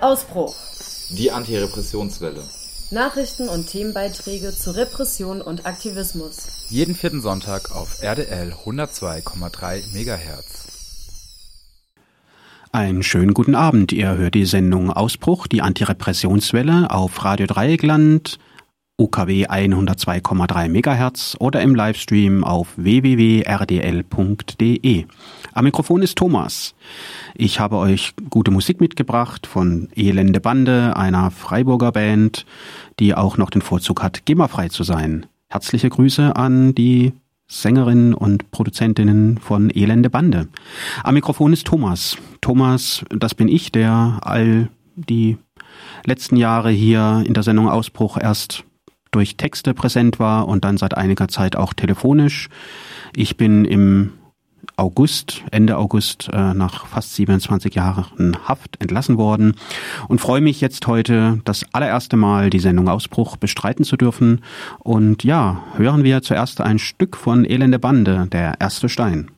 Ausbruch. Die Antirepressionswelle. Nachrichten und Themenbeiträge zu Repression und Aktivismus. Jeden vierten Sonntag auf RDL 102,3 MHz. Einen schönen guten Abend. Ihr hört die Sendung Ausbruch, die Antirepressionswelle auf Radio Dreieckland, UKW 102,3 MHz oder im Livestream auf www.rdl.de. Am Mikrofon ist Thomas. Ich habe euch gute Musik mitgebracht von Elende Bande, einer Freiburger Band, die auch noch den Vorzug hat, GEMA-frei zu sein. Herzliche Grüße an die Sängerinnen und Produzentinnen von Elende Bande. Am Mikrofon ist Thomas. Thomas, das bin ich, der all die letzten Jahre hier in der Sendung Ausbruch erst durch Texte präsent war und dann seit einiger Zeit auch telefonisch. Ich bin im August, Ende August, äh, nach fast 27 Jahren Haft entlassen worden und freue mich jetzt heute das allererste Mal die Sendung Ausbruch bestreiten zu dürfen. Und ja, hören wir zuerst ein Stück von Elende Bande, der erste Stein.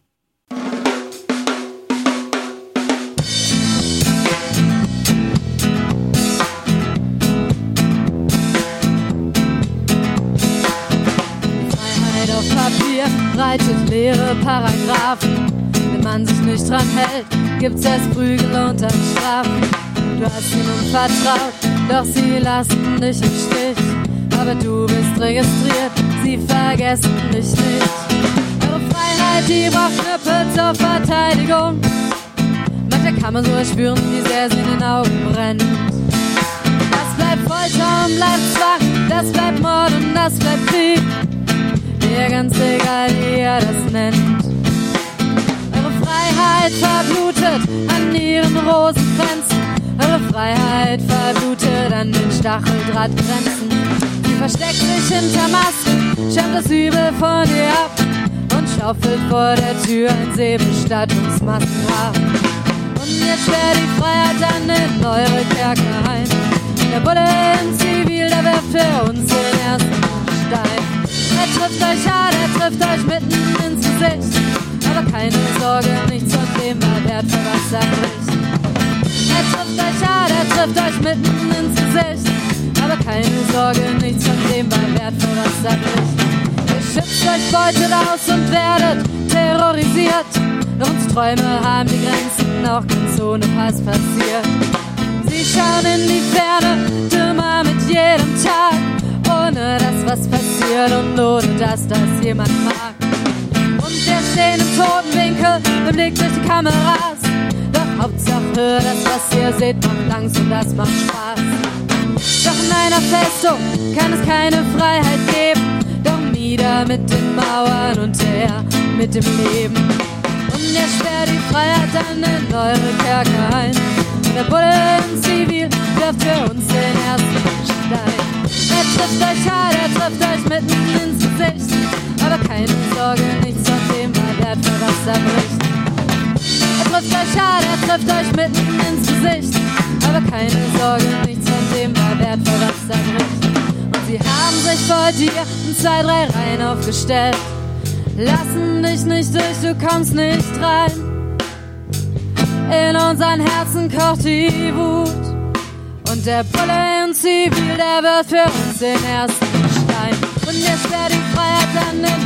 Paragraphen. Wenn man sich nicht dran hält, gibt's erst Prügel und dann Strafen. Du hast ihnen vertraut, doch sie lassen dich im Stich. Aber du bist registriert, sie vergessen dich nicht. Eure Freiheit, die braucht Knüppel zur Verteidigung. Manchmal kann man so erspüren, wie sehr sie in den Augen brennt. Das bleibt Folter und bleibt Zwang, das bleibt Mord und das bleibt Krieg mir ganz egal, wie ihr das nennt. Freiheit verblutet an ihren Rosenkränzen. Eure Freiheit verblutet an den Stacheldrahtgrenzen. Sie versteckt sich hinter Masken, schirmt das Übel von ihr ab und schaufelt vor der Tür ein Seebestattungsmaskengrab. Und jetzt sperrt die Freiheit dann in eure Kerker ein. Der Bulle in Zivil, der wirft für uns den ersten Stein. Er trifft euch hart, er trifft euch mitten ins Gesicht. Aber keine Sorge, nichts von dem war wertvoll, was er bricht. Er trifft euch hart, er trifft euch mitten ins Gesicht. Aber keine Sorge, nichts von dem war wertvoll, was er bricht. Ihr schützt euch, beutet aus und werdet terrorisiert. Uns Träume haben die Grenzen auch ganz ohne Pass passiert. Sie schauen in die Ferne, dümmer mit jedem Tag ohne dass was passiert und ohne dass das jemand mag. Und stehen im toten im Blick durch die Kameras. Doch Hauptsache, das, was ihr seht, macht Angst und das macht Spaß. Doch in einer Festung kann es keine Freiheit geben. Doch nieder mit den Mauern und her mit dem Leben. Und ihr sperrt die Freiheit dann in eure Kerker ein. Und der Bulle in Zivil wirft für uns den ersten Stein. Er trifft euch hart, er trifft euch mitten ins Gesicht. Aber keine Sorge, nichts war wertvoll, was er bricht. Er trifft euch hart, er trifft euch mitten ins Gesicht. Aber keine Sorge, nichts von dem war wertvoll, was er bricht. Und sie haben sich vor dir in zwei, drei Reihen aufgestellt. Lassen dich nicht durch, du kommst nicht rein. In unseren Herzen kocht die Wut. Und der Bulle in Zivil, der wird für uns den ersten Stein. Und jetzt sperrt die Freiheit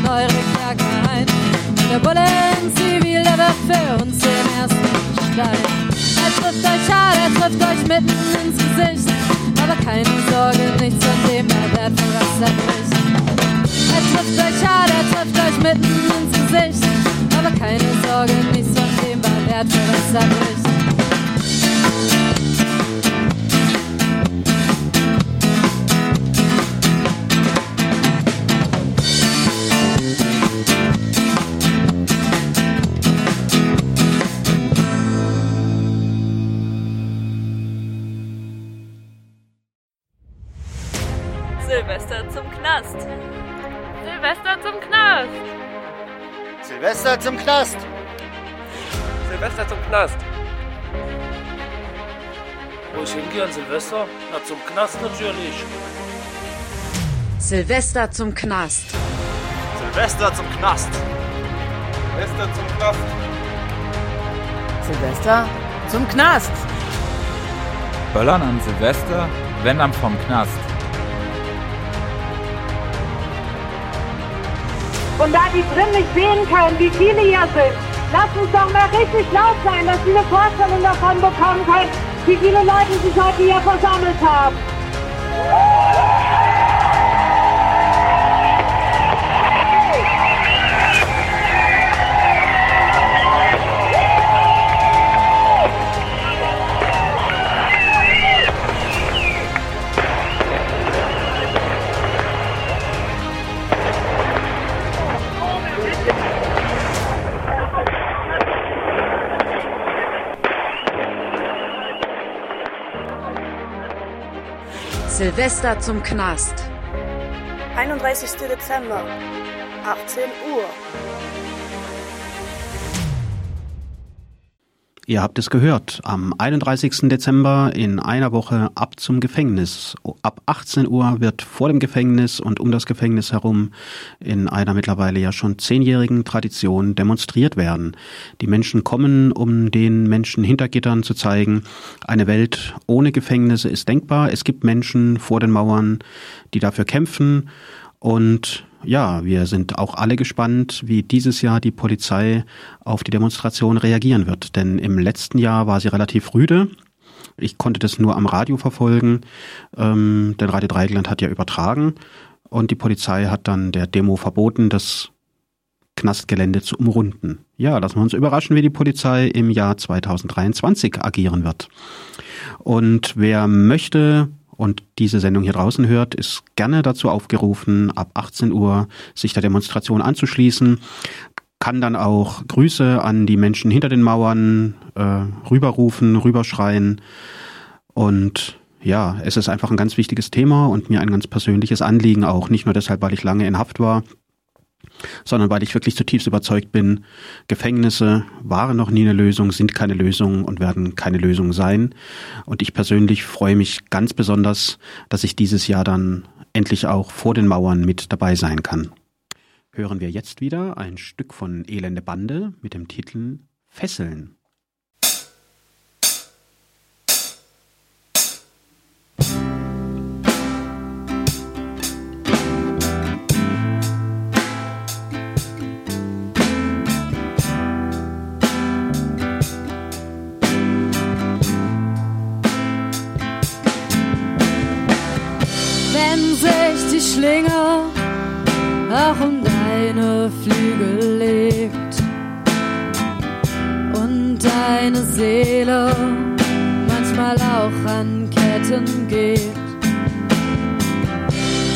eure Kerker ein. Bulle in Zivil, der wird für uns den ersten Stein. Er trifft euch hart, er trifft euch mitten ins Gesicht. Aber keine Sorge, nichts von dem er wertvoll, was er bricht. Er trifft euch hart, er trifft euch mitten ins Gesicht. Aber keine Sorge, nichts von dem wertvoll, was er bricht. Silvester zum Knast. Silvester zum Knast. Wo ich hingehe an Silvester? Na, zum Knast natürlich. Silvester zum Knast. Silvester zum Knast. Silvester zum Knast. Silvester zum Knast. Böllern an Silvester, wenn dann vom Knast. Und da die drin nicht sehen können, wie viele hier sind, lasst uns doch mal richtig laut sein, dass sie eine Vorstellung davon bekommen können, wie viele Leute sich heute hier versammelt haben. Silvester zum Knast. 31. Dezember, 18 Uhr. Ihr habt es gehört, am 31. Dezember in einer Woche ab zum Gefängnis. Ab 18 Uhr wird vor dem Gefängnis und um das Gefängnis herum in einer mittlerweile ja schon zehnjährigen Tradition demonstriert werden. Die Menschen kommen, um den Menschen hinter Gittern zu zeigen, eine Welt ohne Gefängnisse ist denkbar. Es gibt Menschen vor den Mauern, die dafür kämpfen und ja, wir sind auch alle gespannt, wie dieses Jahr die Polizei auf die Demonstration reagieren wird. Denn im letzten Jahr war sie relativ rüde. Ich konnte das nur am Radio verfolgen, ähm, denn Radio Dreigland hat ja übertragen und die Polizei hat dann der Demo verboten, das Knastgelände zu umrunden. Ja, lassen wir uns überraschen, wie die Polizei im Jahr 2023 agieren wird. Und wer möchte, und diese Sendung hier draußen hört, ist gerne dazu aufgerufen, ab 18 Uhr sich der Demonstration anzuschließen, kann dann auch Grüße an die Menschen hinter den Mauern äh, rüberrufen, rüberschreien. Und ja, es ist einfach ein ganz wichtiges Thema und mir ein ganz persönliches Anliegen auch, nicht nur deshalb, weil ich lange in Haft war, sondern weil ich wirklich zutiefst überzeugt bin, Gefängnisse waren noch nie eine Lösung, sind keine Lösung und werden keine Lösung sein. Und ich persönlich freue mich ganz besonders, dass ich dieses Jahr dann endlich auch vor den Mauern mit dabei sein kann. Hören wir jetzt wieder ein Stück von Elende Bande mit dem Titel Fesseln. Seele manchmal auch an Ketten geht.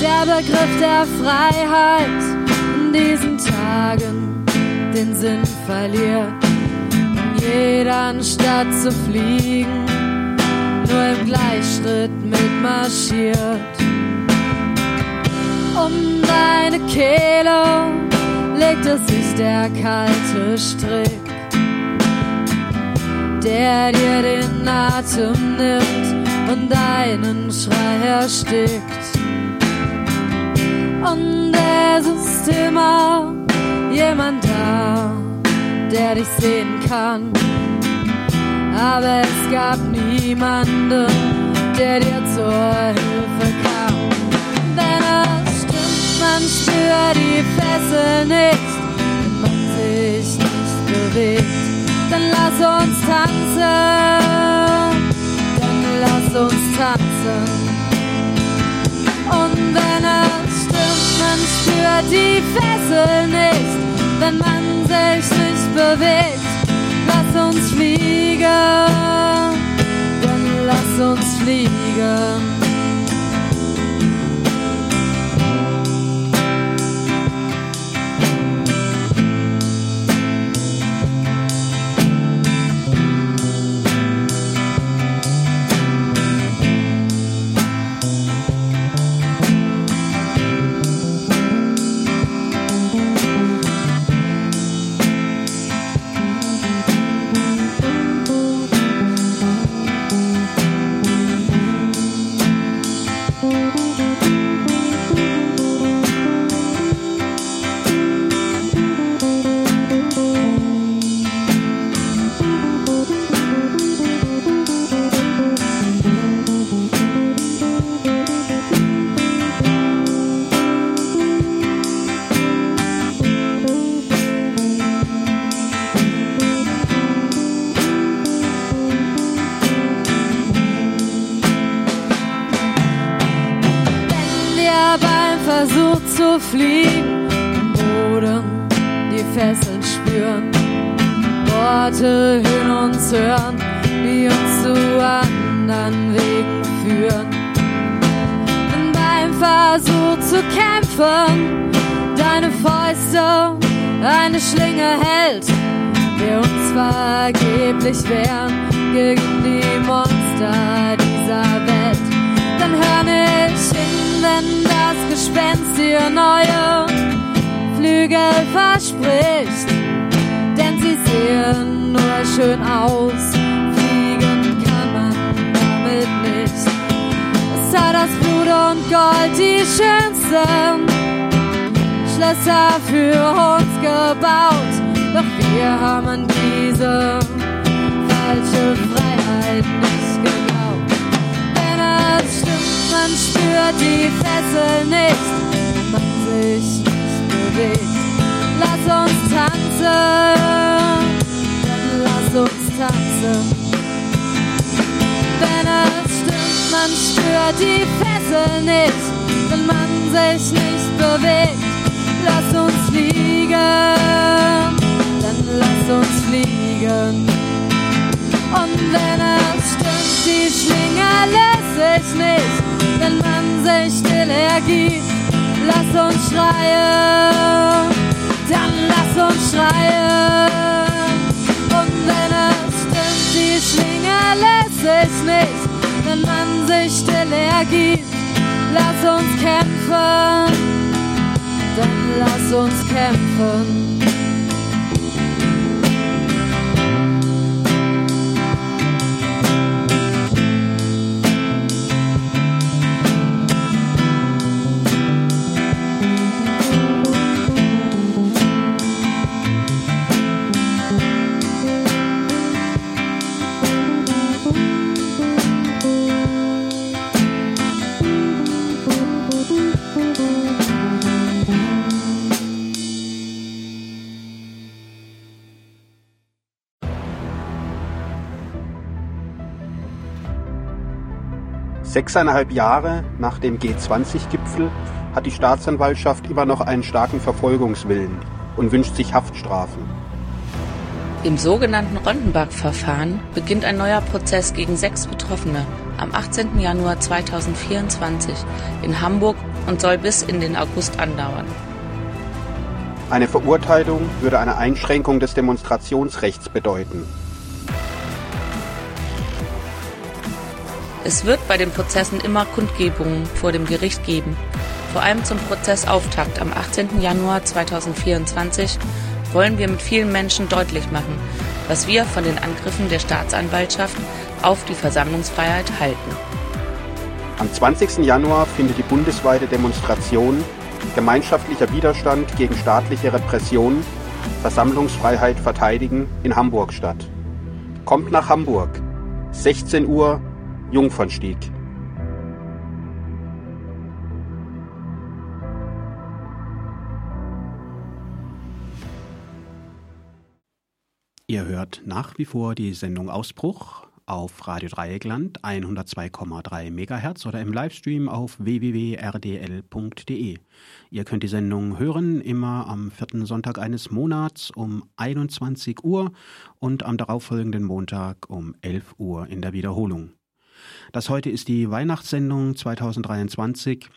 Der Begriff der Freiheit in diesen Tagen den Sinn verliert, jeder Stadt zu fliegen, nur im Gleichschritt mitmarschiert. Um deine Kehle legte sich der kalte Strick, der dir den Atem nimmt und deinen Schrei erstickt. Und es ist immer jemand da, der dich sehen kann. Aber es gab niemanden, der dir zur Hilfe kam man spürt die Fessel nicht, wenn man sich nicht bewegt. Dann lass uns tanzen, dann lass uns tanzen. Und wenn es stimmt, man spürt die Fessel nicht, wenn man sich nicht bewegt. Lass uns fliegen, dann lass uns fliegen. Vergeblich wehren gegen die Monster dieser Welt. Dann hör nicht hin, wenn das Gespenst dir neue Flügel verspricht, denn sie sehen nur schön aus, fliegen kann man damit nicht. Es hat das Blut und Gold die schönsten Schlösser für uns gebaut, doch wir haben diese falsche Freiheit nicht geglaubt. Wenn es stimmt, man spürt die Fessel nicht, wenn man sich nicht bewegt. Lass uns tanzen, dann lass uns tanzen. Wenn es stimmt, man spürt die Fessel nicht, wenn man sich nicht bewegt. Lass uns fliegen, dann lass uns fliegen. Und wenn es stimmt, die Schlinge lässt sich nicht, wenn man sich still ergibt, lass uns schreien, dann lass uns schreien. Und wenn es stimmt, die Schlinge lässt sich nicht, wenn man sich still ergibt, lass uns kämpfen, dann lass uns kämpfen. Sechseinhalb Jahre nach dem G20-Gipfel hat die Staatsanwaltschaft immer noch einen starken Verfolgungswillen und wünscht sich Haftstrafen. Im sogenannten Rondenbach-Verfahren beginnt ein neuer Prozess gegen sechs Betroffene am 18. Januar 2024 in Hamburg und soll bis in den August andauern. Eine Verurteilung würde eine Einschränkung des Demonstrationsrechts bedeuten. Es wird bei den Prozessen immer Kundgebungen vor dem Gericht geben. Vor allem zum Prozessauftakt am 18. Januar 2024 wollen wir mit vielen Menschen deutlich machen, was wir von den Angriffen der Staatsanwaltschaft auf die Versammlungsfreiheit halten. Am 20. Januar findet die bundesweite Demonstration Gemeinschaftlicher Widerstand gegen staatliche Repression, Versammlungsfreiheit verteidigen in Hamburg statt. Kommt nach Hamburg. 16 Uhr Jungfernstieg. Ihr hört nach wie vor die Sendung Ausbruch auf Radio Dreieckland 102,3 MHz oder im Livestream auf www.rdl.de. Ihr könnt die Sendung hören immer am vierten Sonntag eines Monats um 21 Uhr und am darauffolgenden Montag um 11 Uhr in der Wiederholung. Das heute ist die Weihnachtssendung 2023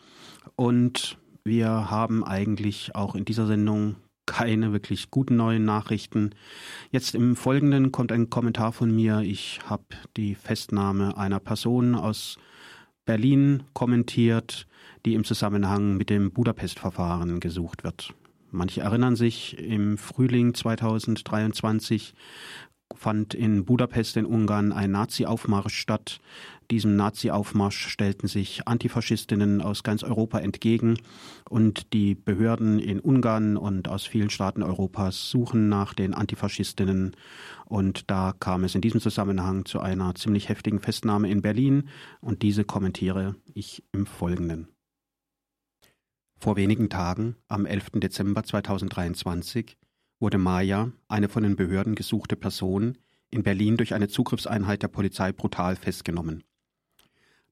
und wir haben eigentlich auch in dieser Sendung keine wirklich guten neuen Nachrichten. Jetzt im Folgenden kommt ein Kommentar von mir. Ich habe die Festnahme einer Person aus Berlin kommentiert, die im Zusammenhang mit dem Budapest-Verfahren gesucht wird. Manche erinnern sich, im Frühling 2023 fand in Budapest in Ungarn ein Nazi-Aufmarsch statt. Diesem Nazi-Aufmarsch stellten sich Antifaschistinnen aus ganz Europa entgegen und die Behörden in Ungarn und aus vielen Staaten Europas suchen nach den Antifaschistinnen und da kam es in diesem Zusammenhang zu einer ziemlich heftigen Festnahme in Berlin und diese kommentiere ich im Folgenden. Vor wenigen Tagen, am 11. Dezember 2023, wurde Maya, eine von den Behörden gesuchte Person, in Berlin durch eine Zugriffseinheit der Polizei brutal festgenommen.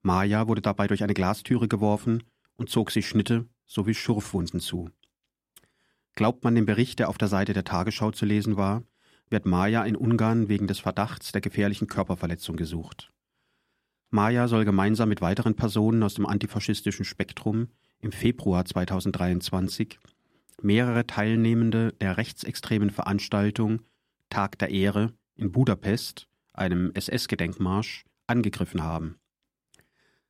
Maya wurde dabei durch eine Glastüre geworfen und zog sich Schnitte sowie Schurfwunden zu. Glaubt man dem Bericht, der auf der Seite der Tagesschau zu lesen war, wird Maja in Ungarn wegen des Verdachts der gefährlichen Körperverletzung gesucht. Maja soll gemeinsam mit weiteren Personen aus dem antifaschistischen Spektrum im Februar 2023 mehrere Teilnehmende der rechtsextremen Veranstaltung Tag der Ehre in Budapest, einem SS-Gedenkmarsch, angegriffen haben.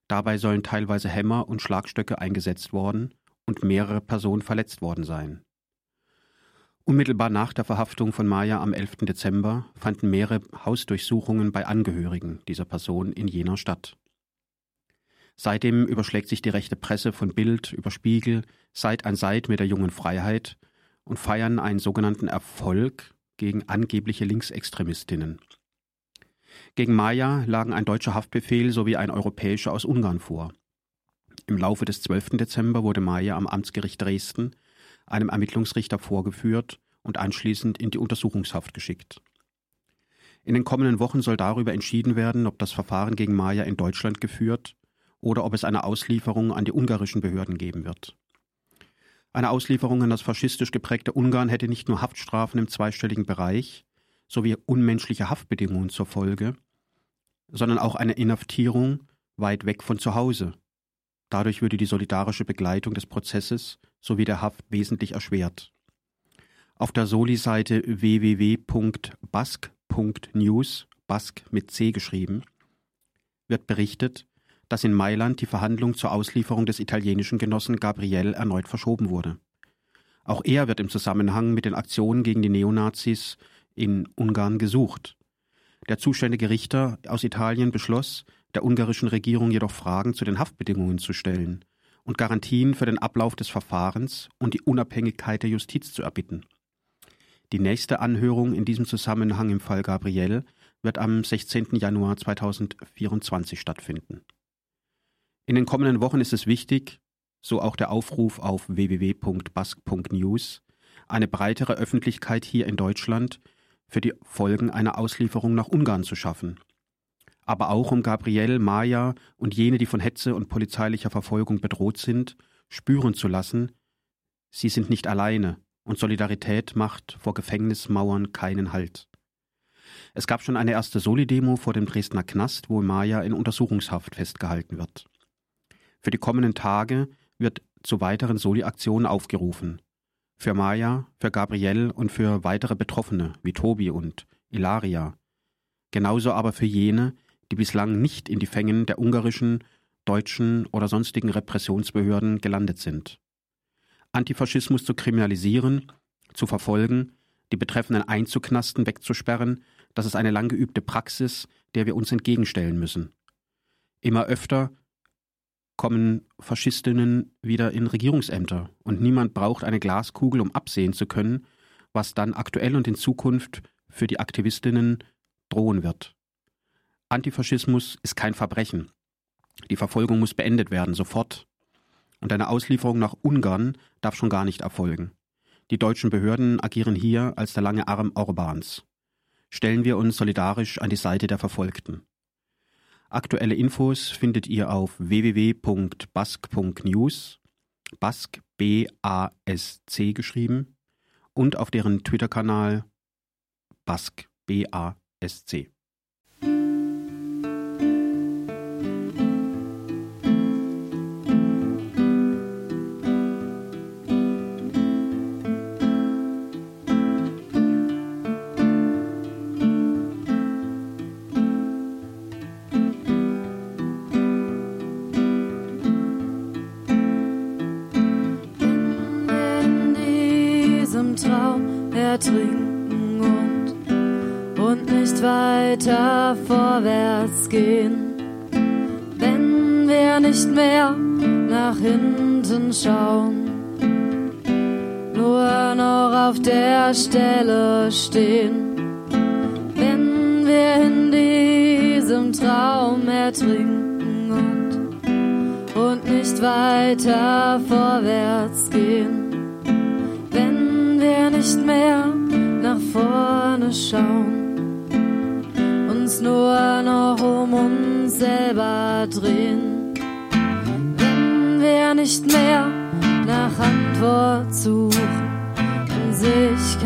Dabei sollen teilweise Hämmer und Schlagstöcke eingesetzt worden und mehrere Personen verletzt worden sein. Unmittelbar nach der Verhaftung von Maya am 11. Dezember fanden mehrere Hausdurchsuchungen bei Angehörigen dieser Person in jener Stadt. Seitdem überschlägt sich die rechte Presse von Bild über Spiegel Seit an Seit mit der jungen Freiheit und feiern einen sogenannten Erfolg gegen angebliche Linksextremistinnen. Gegen Maya lagen ein deutscher Haftbefehl sowie ein europäischer aus Ungarn vor. Im Laufe des 12. Dezember wurde Maya am Amtsgericht Dresden einem Ermittlungsrichter vorgeführt und anschließend in die Untersuchungshaft geschickt. In den kommenden Wochen soll darüber entschieden werden, ob das Verfahren gegen Maya in Deutschland geführt oder ob es eine Auslieferung an die ungarischen Behörden geben wird. Eine Auslieferung an das faschistisch geprägte Ungarn hätte nicht nur Haftstrafen im zweistelligen Bereich sowie unmenschliche Haftbedingungen zur Folge, sondern auch eine Inhaftierung weit weg von zu Hause. Dadurch würde die solidarische Begleitung des Prozesses sowie der Haft wesentlich erschwert. Auf der Soli-Seite www.bask.news, Bask mit C geschrieben, wird berichtet, dass in Mailand die Verhandlung zur Auslieferung des italienischen Genossen Gabriel erneut verschoben wurde. Auch er wird im Zusammenhang mit den Aktionen gegen die Neonazis in Ungarn gesucht. Der zuständige Richter aus Italien beschloss, der ungarischen Regierung jedoch Fragen zu den Haftbedingungen zu stellen und Garantien für den Ablauf des Verfahrens und die Unabhängigkeit der Justiz zu erbitten. Die nächste Anhörung in diesem Zusammenhang im Fall Gabriel wird am 16. Januar 2024 stattfinden. In den kommenden Wochen ist es wichtig, so auch der Aufruf auf www.bask.news, eine breitere Öffentlichkeit hier in Deutschland für die Folgen einer Auslieferung nach Ungarn zu schaffen. Aber auch um Gabriel, Maja und jene, die von Hetze und polizeilicher Verfolgung bedroht sind, spüren zu lassen, sie sind nicht alleine und Solidarität macht vor Gefängnismauern keinen Halt. Es gab schon eine erste Soli-Demo vor dem Dresdner Knast, wo Maja in Untersuchungshaft festgehalten wird. Für die kommenden Tage wird zu weiteren Soli-Aktionen aufgerufen für Maya, für Gabrielle und für weitere Betroffene wie Tobi und Ilaria. Genauso aber für jene, die bislang nicht in die Fängen der ungarischen, deutschen oder sonstigen Repressionsbehörden gelandet sind. Antifaschismus zu kriminalisieren, zu verfolgen, die Betreffenden einzuknasten, wegzusperren, das ist eine lang geübte Praxis, der wir uns entgegenstellen müssen. Immer öfter kommen Faschistinnen wieder in Regierungsämter und niemand braucht eine Glaskugel, um absehen zu können, was dann aktuell und in Zukunft für die Aktivistinnen drohen wird. Antifaschismus ist kein Verbrechen. Die Verfolgung muss beendet werden, sofort. Und eine Auslieferung nach Ungarn darf schon gar nicht erfolgen. Die deutschen Behörden agieren hier als der lange Arm Orbans. Stellen wir uns solidarisch an die Seite der Verfolgten. Aktuelle Infos findet ihr auf www.bask.news, Bask B-A-S-C geschrieben, und auf deren Twitter-Kanal Bask B-A-S-C.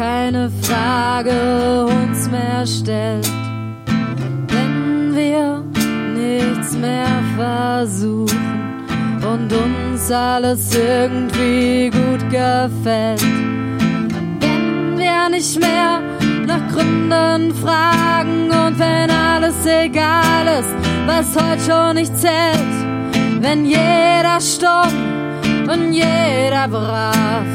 Keine Frage uns mehr stellt. Wenn wir nichts mehr versuchen und uns alles irgendwie gut gefällt. Wenn wir nicht mehr nach Gründen fragen und wenn alles egal ist, was heute schon nicht zählt. Wenn jeder stumm und jeder brav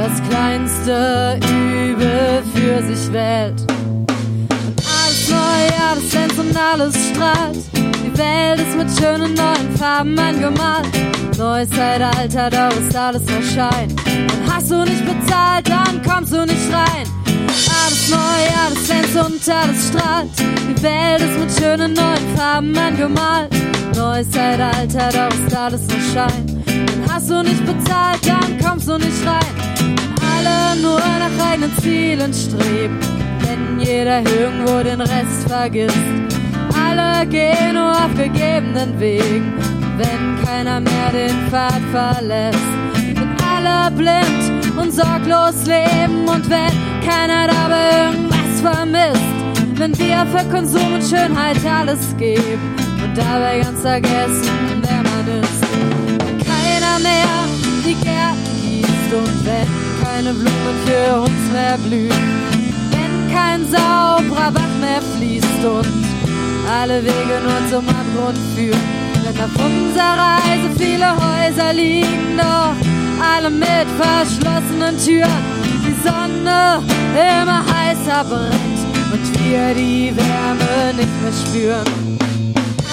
das kleinste Übel für sich wählt. Alles neu, alles glänzt und alles strahlt. Die Welt ist mit schönen neuen Farben angemalt. Neues Zeitalter, doch ist alles nur Schein. Und hast du nicht bezahlt, dann kommst du nicht rein. Alles neu, alles glänzt und alles strahlt. Die Welt ist mit schönen neuen Farben angemalt. Neues Zeitalter, doch ist alles nur Schein. Hast du nicht bezahlt, dann kommst du nicht rein. Alle nur nach eigenen Zielen streben, wenn jeder irgendwo den Rest vergisst. Alle gehen nur auf gegebenen Wegen, wenn keiner mehr den Pfad verlässt. Sind alle blind und sorglos leben und wenn keiner dabei irgendwas vermisst. Wenn wir für Konsum und Schönheit alles geben und dabei ganz vergessen, wer man ist. Wenn keiner mehr die Gärten gießt und wenn keine Blumen für uns mehr blühen. Wenn kein sauberer Bach mehr fließt und alle Wege nur zum Abgrund führen. Wenn auf unserer Reise viele Häuser liegen, doch alle mit verschlossenen Türen. Die Sonne immer heißer brennt und wir die Wärme nicht mehr spüren.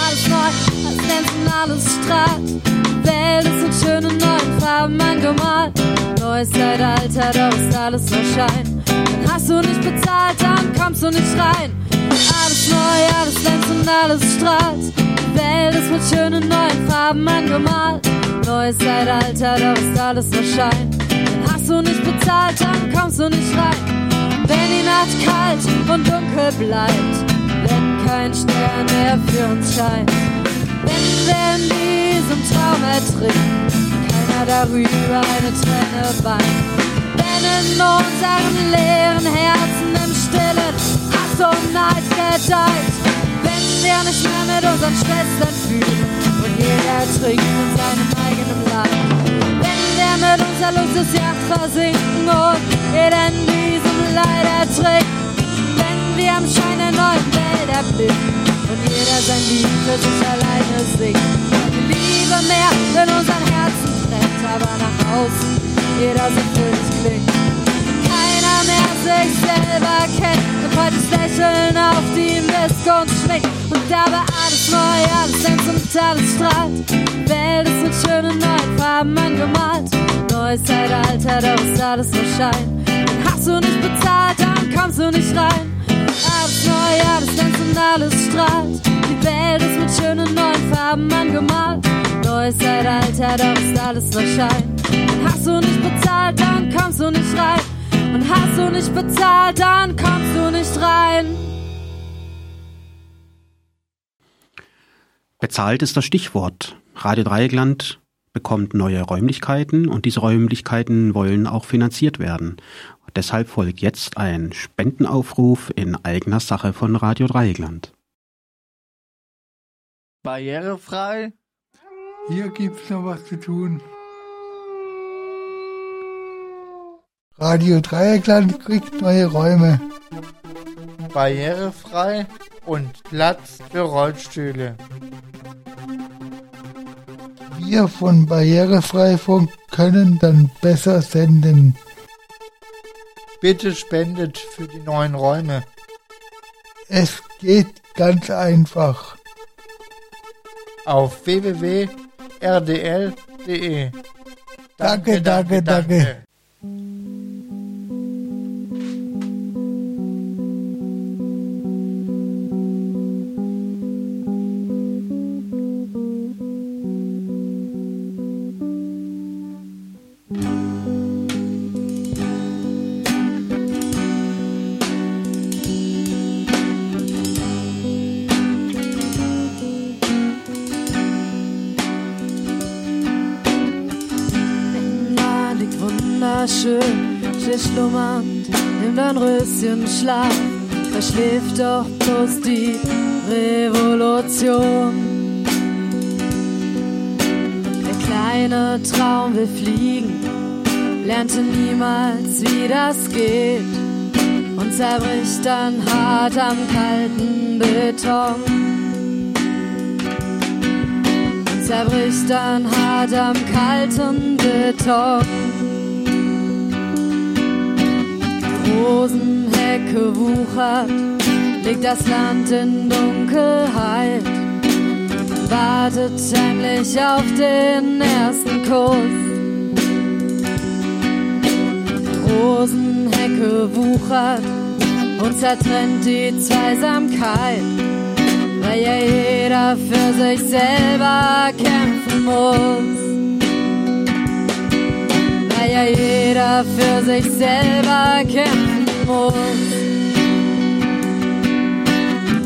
Alles neu, alles glänzt und alles strahlt. Die Welt ist in schönen neuen Farben angemalt. Neues Zeitalter, doch ist alles nur Schein. Dann hast du nicht bezahlt, dann kommst du nicht rein. Alles neu, alles glänzt und alles strahlt. Die Welt ist mit schönen neuen Farben angemalt. Neues Zeitalter, doch ist alles nur Schein. Dann hast du nicht bezahlt, dann kommst du nicht rein. Wenn die Nacht kalt und dunkel bleibt, wenn kein Stern mehr für uns scheint. Wenn wir in diesem Traum ertrinken, keiner darüber eine Träne weint. Wenn in unseren leeren Herzen im Stillen Hass und Neid gedeiht. Wenn wir nicht mehr mit unseren Schwestern fühlen und jeder trinkt in seinem eigenen Leid. Wenn wir mit unserer Luxusjacht versinken und jeder in diesem Leid ertrinkt. Wenn wir am Schein der neuen Welt erblicken und jeder sein Lied für sich alleine singt. Keine Liebe mehr in unseren Herzen brennt, aber nach außen jeder so fröhlich klingt. Keiner mehr sich selber kennt und heute das Lächeln auf die Missgunst schwingt. Und dabei alles neu, alles glänzt und alles strahlt. Die Welt ist mit schönen neuen Farben angemalt. Neues Zeitalter, doch ist alles nur Schein. Und hast du nicht bezahlt, dann kommst du nicht rein. Alles neu, alles glänzt und alles strahlt. Die Welt ist mit schönen neuen Farben angemalt. Neues Zeitalter, doch ist alles nur Schein. Und hast du nicht bezahlt, dann kommst du nicht rein. Und hast du nicht bezahlt, dann kommst du nicht rein. Bezahlt ist das Stichwort. Radio Dreieckland bekommt neue Räumlichkeiten und diese Räumlichkeiten wollen auch finanziert werden. Deshalb folgt jetzt ein Spendenaufruf in eigener Sache von Radio Dreieckland. Barrierefrei? Hier gibt's noch was zu tun. Radio Dreieckland kriegt neue Räume. Barrierefrei und Platz für Rollstühle. Wir von Barrierefreifunk können dann besser senden. Bitte spendet für die neuen Räume. Es geht ganz einfach. Auf www.rdl.de. Danke, danke, danke. danke. Still schlummernd im Dornröschen Schlaf, verschläft doch bloß die Revolution. Der kleine Traum will fliegen, lernte niemals, wie das geht und zerbricht dann hart am kalten Beton. Zerbricht dann hart am kalten Beton. Rosenhecke wuchert, liegt das Land in Dunkelheit, wartet heimlich auf den ersten Kuss. Rosenhecke wuchert und zertrennt die Zweisamkeit, weil ja jeder für sich selber kämpfen muss. Ja jeder für sich selber kämpfen muss.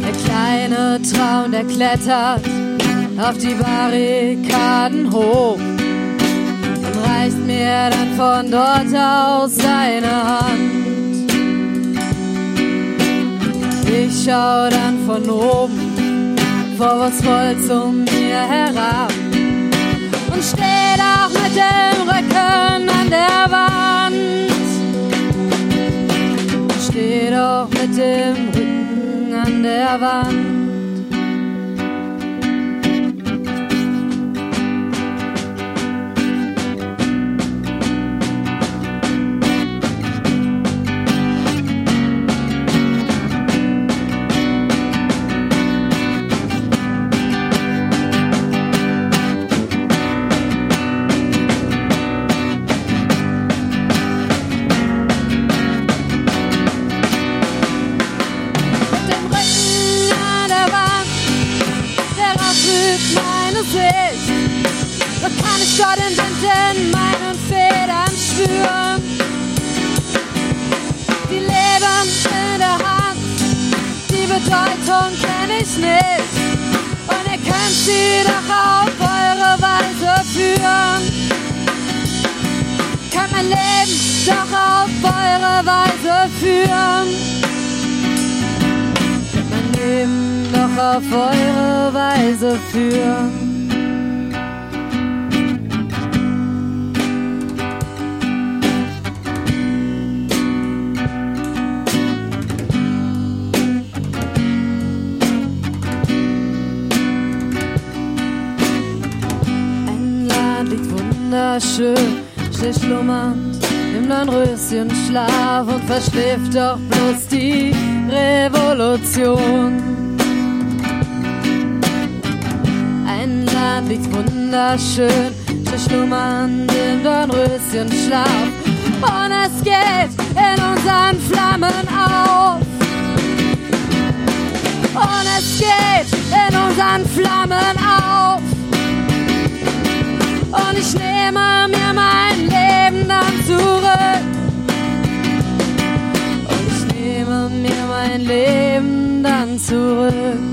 Der kleine Traum, der klettert auf die Barrikaden hoch und reicht mir dann von dort aus seine Hand. Ich schau dann von oben vorwurfsvoll zu mir herab und steh doch mit dem Rücken der Wand. Steh doch mit dem Rücken an der Wand. Ich nicht. Und ihr könnt sie doch auf eure Weise führen. Könnt mein Leben doch auf eure Weise führen mein Leben doch auf eure Weise führen. Dornröschen Schlaf und verschläft doch bloß die Revolution. Ein Land liegt wunderschön, still schlummernd im Dornröschen Schlaf und es geht in unseren Flammen auf. Und es geht in unseren Flammen auf. Und ich nehme mir mein Leben dann zurück. Mein Leben dann zurück.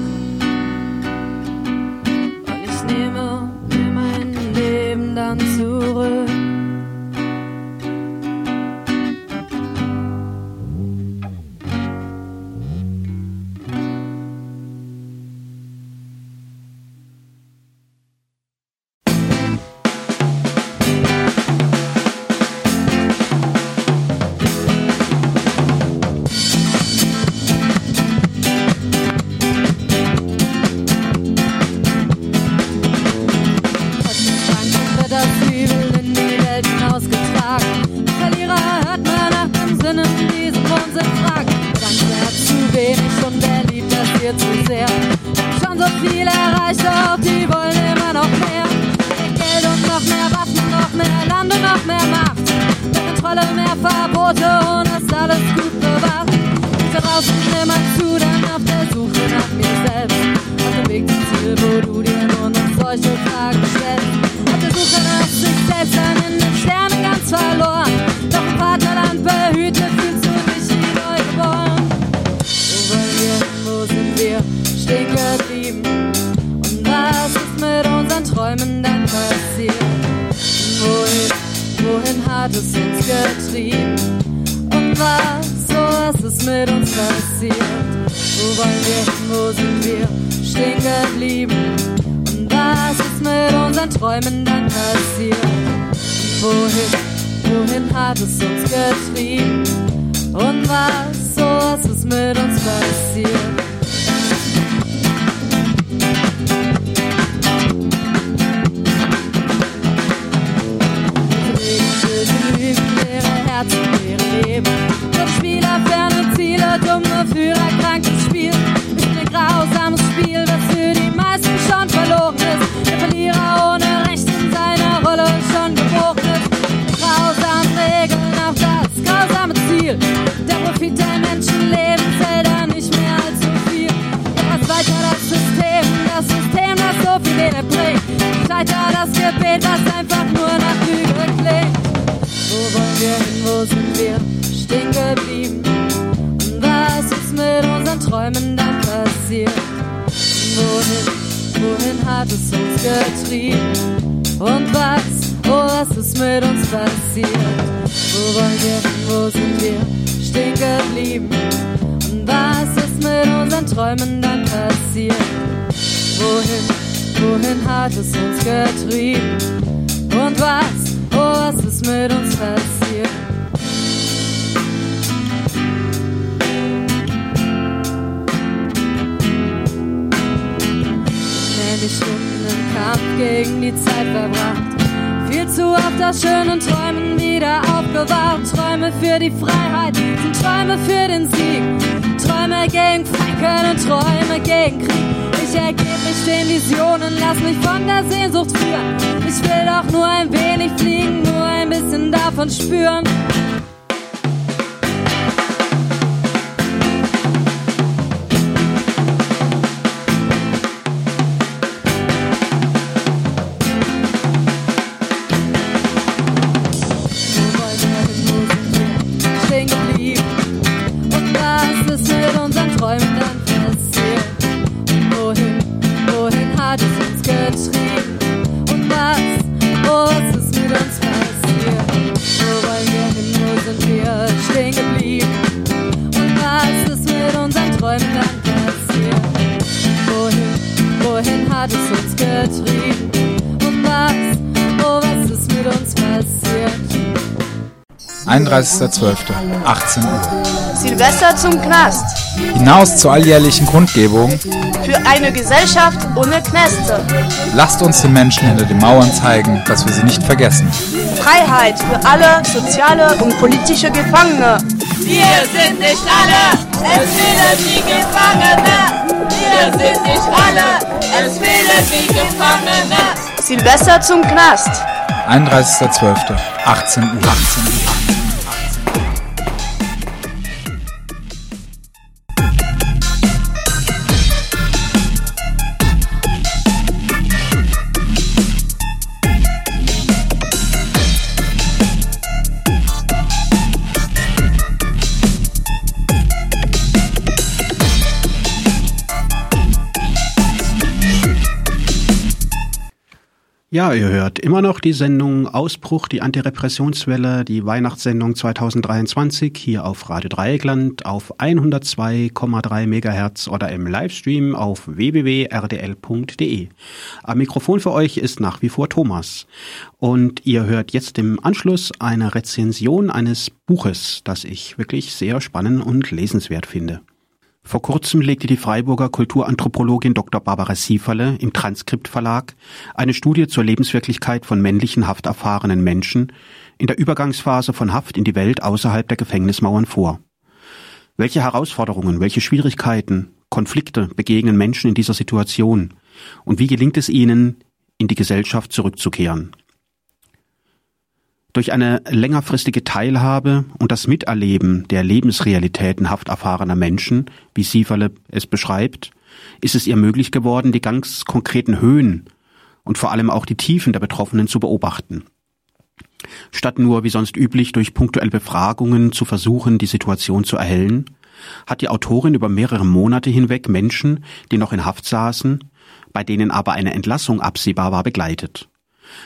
Getrieben? Und was, oh, was ist mit uns passiert? Männliche Stunden im Kampf gegen die Zeit verbracht. Viel zu oft aus schönen Träumen wieder aufgewacht. Träume für die Freiheit sind Träume für den Sieg. Träume gegen und Träume gegen Krieg. Ich ergeb mich den Visionen, lass mich von der Sehnsucht führen. Ich will doch nur ein wenig fliegen, nur ein bisschen davon spüren. 31.12. 18 Uhr. Silvester zum Knast. Hinaus zur alljährlichen Kundgebung. Für eine Gesellschaft ohne Knäste. Lasst uns den Menschen hinter den Mauern zeigen, dass wir sie nicht vergessen. Freiheit für alle soziale und politische Gefangene. Wir sind nicht alle, es fehlen die Gefangene. Wir sind nicht alle, es fehlen die Gefangene. Silvester zum Knast. 31.12. 18 Uhr. 18 Uhr. Ja, ihr hört immer noch die Sendung Ausbruch, die Antirepressionswelle, die Weihnachtssendung 2023 hier auf Radio Dreieckland auf 102,3 Megahertz oder im Livestream auf www.rdl.de. Am Mikrofon für euch ist nach wie vor Thomas. Und ihr hört jetzt im Anschluss eine Rezension eines Buches, das ich wirklich sehr spannend und lesenswert finde. Vor kurzem legte die Freiburger Kulturanthropologin Dr. Barbara Sieferle im Transkript Verlag eine Studie zur Lebenswirklichkeit von männlichen hafterfahrenen Menschen in der Übergangsphase von Haft in die Welt außerhalb der Gefängnismauern vor. Welche Herausforderungen, welche Schwierigkeiten, Konflikte begegnen Menschen in dieser Situation und wie gelingt es ihnen, in die Gesellschaft zurückzukehren? Durch eine längerfristige Teilhabe und das Miterleben der Lebensrealitäten hafterfahrener Menschen, wie Sieferle es beschreibt, ist es ihr möglich geworden, die ganz konkreten Höhen und vor allem auch die Tiefen der Betroffenen zu beobachten. Statt nur wie sonst üblich durch punktuelle Befragungen zu versuchen, die Situation zu erhellen, hat die Autorin über mehrere Monate hinweg Menschen, die noch in Haft saßen, bei denen aber eine Entlassung absehbar war, begleitet.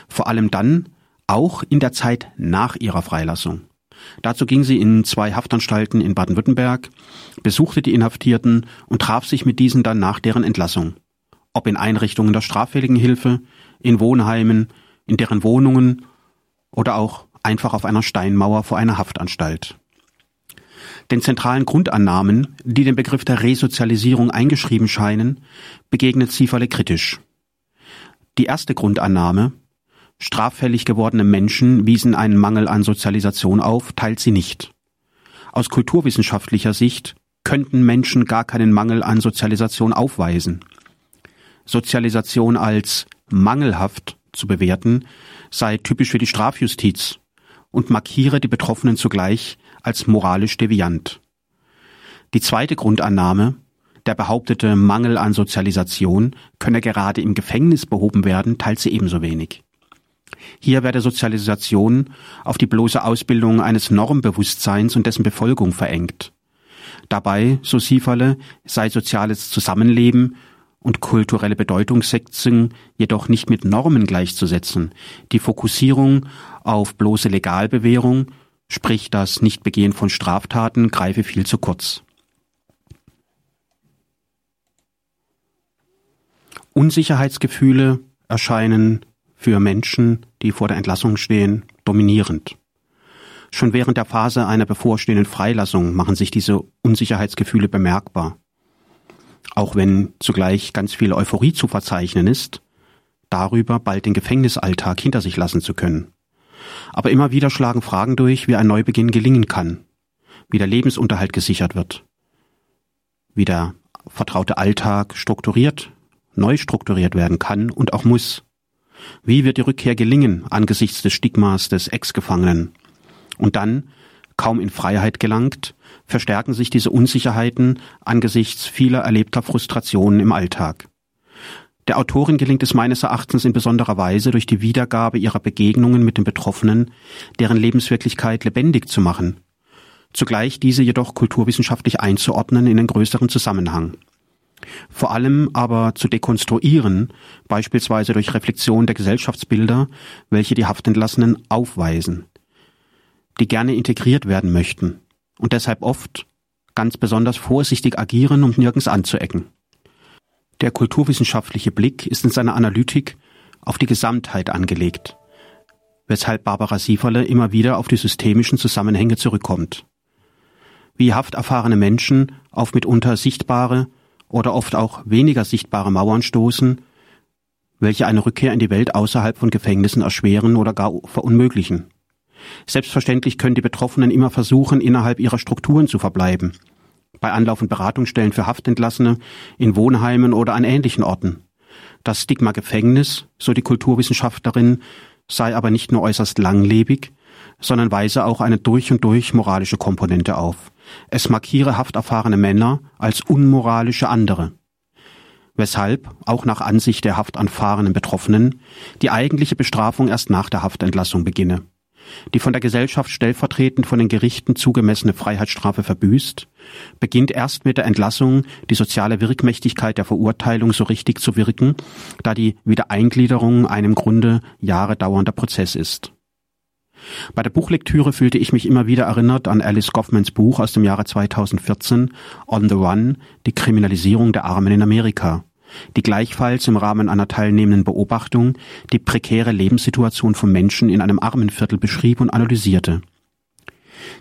Vor allem dann, auch in der Zeit nach ihrer Freilassung. Dazu ging sie in zwei Haftanstalten in Baden-Württemberg, besuchte die Inhaftierten und traf sich mit diesen dann nach deren Entlassung. Ob in Einrichtungen der straffälligen Hilfe, in Wohnheimen, in deren Wohnungen oder auch einfach auf einer Steinmauer vor einer Haftanstalt. Den zentralen Grundannahmen, die den Begriff der Resozialisierung eingeschrieben scheinen, begegnet Sieferle kritisch. Die erste Grundannahme, straffällig gewordene Menschen wiesen einen Mangel an Sozialisation auf, teilt sie nicht. Aus kulturwissenschaftlicher Sicht könnten Menschen gar keinen Mangel an Sozialisation aufweisen. Sozialisation als mangelhaft zu bewerten, sei typisch für die Strafjustiz und markiere die Betroffenen zugleich als moralisch deviant. Die zweite Grundannahme, der behauptete Mangel an Sozialisation könne gerade im Gefängnis behoben werden, teilt sie ebenso wenig. Hier werde Sozialisation auf die bloße Ausbildung eines Normbewusstseins und dessen Befolgung verengt. Dabei, so Sieferle, sei soziales Zusammenleben und kulturelle Bedeutungssetzung jedoch nicht mit Normen gleichzusetzen. Die Fokussierung auf bloße Legalbewährung, sprich das Nichtbegehen von Straftaten, greife viel zu kurz. Unsicherheitsgefühle erscheinen für Menschen, die vor der Entlassung stehen, dominierend. Schon während der Phase einer bevorstehenden Freilassung machen sich diese Unsicherheitsgefühle bemerkbar. Auch wenn zugleich ganz viel Euphorie zu verzeichnen ist, darüber bald den Gefängnisalltag hinter sich lassen zu können. Aber immer wieder schlagen Fragen durch, wie ein Neubeginn gelingen kann, wie der Lebensunterhalt gesichert wird, wie der vertraute Alltag strukturiert, neu strukturiert werden kann und auch muss. Wie wird die Rückkehr gelingen angesichts des Stigmas des Ex-Gefangenen? Und dann, kaum in Freiheit gelangt, verstärken sich diese Unsicherheiten angesichts vieler erlebter Frustrationen im Alltag. Der Autorin gelingt es meines Erachtens in besonderer Weise durch die Wiedergabe ihrer Begegnungen mit den Betroffenen, deren Lebenswirklichkeit lebendig zu machen, zugleich diese jedoch kulturwissenschaftlich einzuordnen in einen größeren Zusammenhang. Vor allem aber zu dekonstruieren, beispielsweise durch Reflexion der Gesellschaftsbilder, welche die Haftentlassenen aufweisen, die gerne integriert werden möchten und deshalb oft ganz besonders vorsichtig agieren, um nirgends anzuecken. Der kulturwissenschaftliche Blick ist in seiner Analytik auf die Gesamtheit angelegt, weshalb Barbara Sieferle immer wieder auf die systemischen Zusammenhänge zurückkommt. Wie hafterfahrene Menschen auf mitunter sichtbare oder oft auch weniger sichtbare Mauern stoßen, welche eine Rückkehr in die Welt außerhalb von Gefängnissen erschweren oder gar verunmöglichen. Selbstverständlich können die Betroffenen immer versuchen, innerhalb ihrer Strukturen zu verbleiben. Bei Anlauf- und Beratungsstellen für Haftentlassene, in Wohnheimen oder an ähnlichen Orten. Das Stigma Gefängnis, so die Kulturwissenschaftlerin, sei aber nicht nur äußerst langlebig, sondern weise auch eine durch und durch moralische Komponente auf. Es markiere hafterfahrene Männer als unmoralische andere. Weshalb, auch nach Ansicht der haftanfahrenen Betroffenen, die eigentliche Bestrafung erst nach der Haftentlassung beginne. Die von der Gesellschaft stellvertretend von den Gerichten zugemessene Freiheitsstrafe verbüßt, beginnt erst mit der Entlassung die soziale Wirkmächtigkeit der Verurteilung so richtig zu wirken, da die Wiedereingliederung ein im Grunde Jahre dauernder Prozess ist. Bei der Buchlektüre fühlte ich mich immer wieder erinnert an Alice Goffmans Buch aus dem Jahre 2014 On the Run, die Kriminalisierung der Armen in Amerika, die gleichfalls im Rahmen einer teilnehmenden Beobachtung die prekäre Lebenssituation von Menschen in einem Armenviertel beschrieb und analysierte.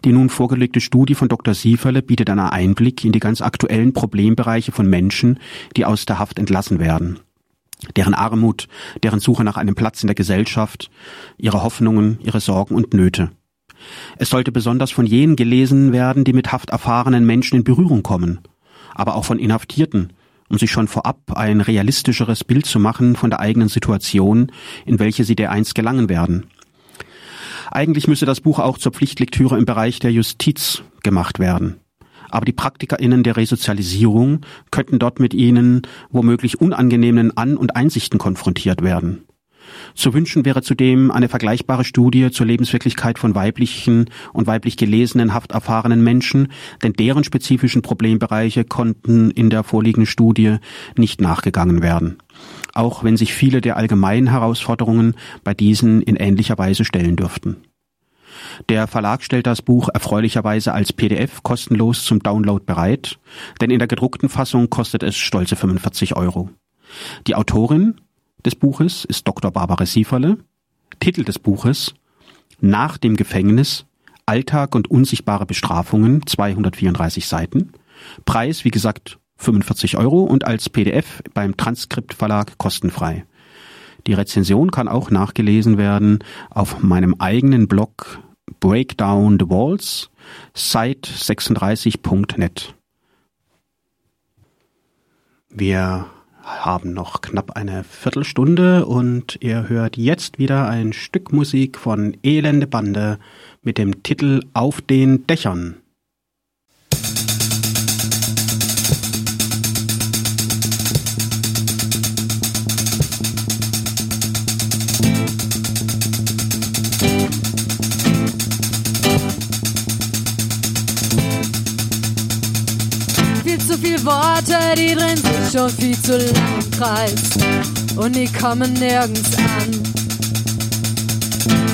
Die nun vorgelegte Studie von Dr. Sieferle bietet einen Einblick in die ganz aktuellen Problembereiche von Menschen, die aus der Haft entlassen werden deren Armut, deren Suche nach einem Platz in der Gesellschaft, ihre Hoffnungen, ihre Sorgen und Nöte. Es sollte besonders von jenen gelesen werden, die mit hafterfahrenen Menschen in Berührung kommen, aber auch von Inhaftierten, um sich schon vorab ein realistischeres Bild zu machen von der eigenen Situation, in welche sie dereinst gelangen werden. Eigentlich müsste das Buch auch zur Pflichtlektüre im Bereich der Justiz gemacht werden aber die PraktikerInnen der Resozialisierung könnten dort mit ihnen womöglich unangenehmen An- und Einsichten konfrontiert werden. Zu wünschen wäre zudem eine vergleichbare Studie zur Lebenswirklichkeit von weiblichen und weiblich gelesenen, hafterfahrenen Menschen, denn deren spezifischen Problembereiche konnten in der vorliegenden Studie nicht nachgegangen werden. Auch wenn sich viele der allgemeinen Herausforderungen bei diesen in ähnlicher Weise stellen dürften. Der Verlag stellt das Buch erfreulicherweise als PDF kostenlos zum Download bereit, denn in der gedruckten Fassung kostet es stolze 45 Euro. Die Autorin des Buches ist Dr. Barbara Sieferle. Titel des Buches Nach dem Gefängnis Alltag und unsichtbare Bestrafungen 234 Seiten. Preis, wie gesagt, 45 Euro und als PDF beim Transkriptverlag kostenfrei. Die Rezension kann auch nachgelesen werden auf meinem eigenen Blog Breakdown the Walls, site36.net. Wir haben noch knapp eine Viertelstunde und ihr hört jetzt wieder ein Stück Musik von Elende Bande mit dem Titel Auf den Dächern. Viel zu lang im Kreis und die kommen nirgends an.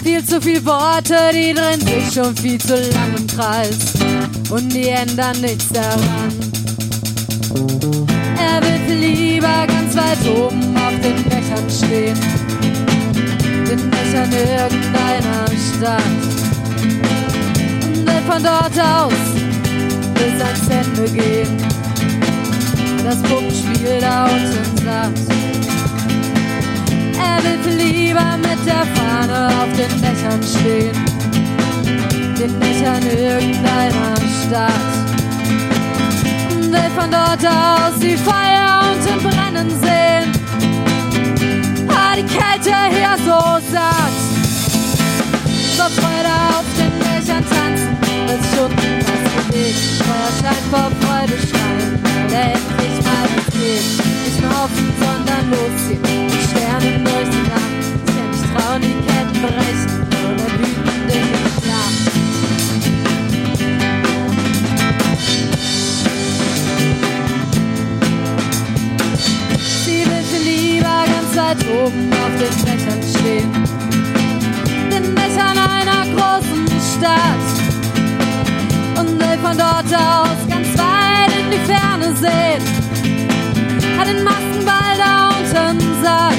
Viel zu viel Worte, die drin sind schon viel zu lang im Kreis und die ändern nichts daran. Er viel lieber ganz weit oben auf den Dächern stehen, den Dächern irgendeiner Stadt. Und will von dort aus bis ans Ende gehen das Puppenspiel da unten satt. Er will lieber mit der Fahne auf den Dächern stehen, den Dächern irgendeiner Stadt. Will von dort aus die Feuer unten brennen sehen. Ah, die Kälte hier so satt. Vor Freude auf den Dächern tanzen, als Stunden was bewegt. Feuerschein vor Freude schreien, weil geht. Nicht mehr hoffen, sondern losziehen. Die Sterne durch die Nacht. Ich kann nicht trauen, die Ketten brechen. Oder wütend den Schlaf. Sie will lieber ganz weit oben auf den Dächern stehen. Den Dächern einer großen Stadt. Und von dort aus ganz weit in die Ferne sehen hat den Maskenball da unten satt.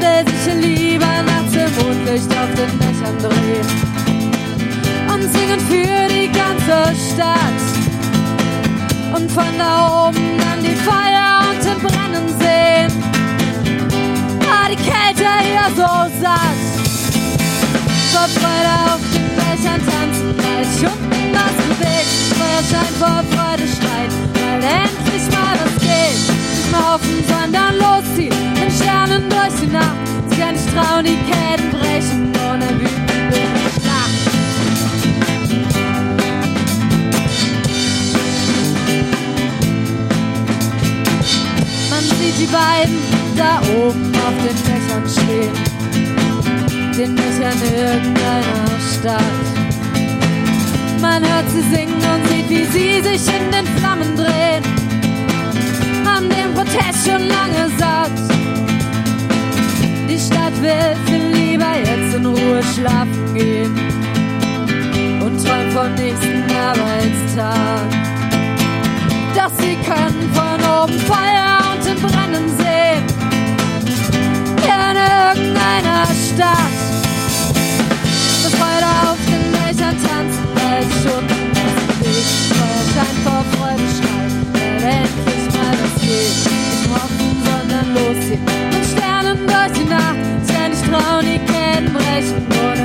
Will sich lieber nachts im Mondlicht auf den Dächern drehen und singen für die ganze Stadt. Und von da oben dann die Feuer unten brennen sehen. Ah, die Kälte hier so satt. Vor Freude auf den Dächern tanzen, weil ich das bewegt. Feuerschein vor Freude schreit, weil endlich mal was nicht mehr hoffen, sondern losziehen. In Sternen durch die Nacht. Sie kann nicht trauen, die Ketten brechen. Ohne wütende Schlacht. Man sieht die beiden da oben auf den Dächern stehen. Den Dächern irgendeiner Stadt. Man hört sie singen und sieht, wie sie sich in den Flammen drehen haben den Protest schon lange satt. Die Stadt will viel lieber jetzt in Ruhe schlafen gehen und träumt vom nächsten Arbeitstag. Doch sie können von oben Feuer unten brennen sehen. In irgendeiner Stadt. Freude auf den Dächern weil schon das Weg Feuerschein vor Freude schreit, endlich geht. Nicht hoffen, sondern losziehen. Mit Sternen durch die Nacht. Ich nicht trauen, die Ketten brechen bin.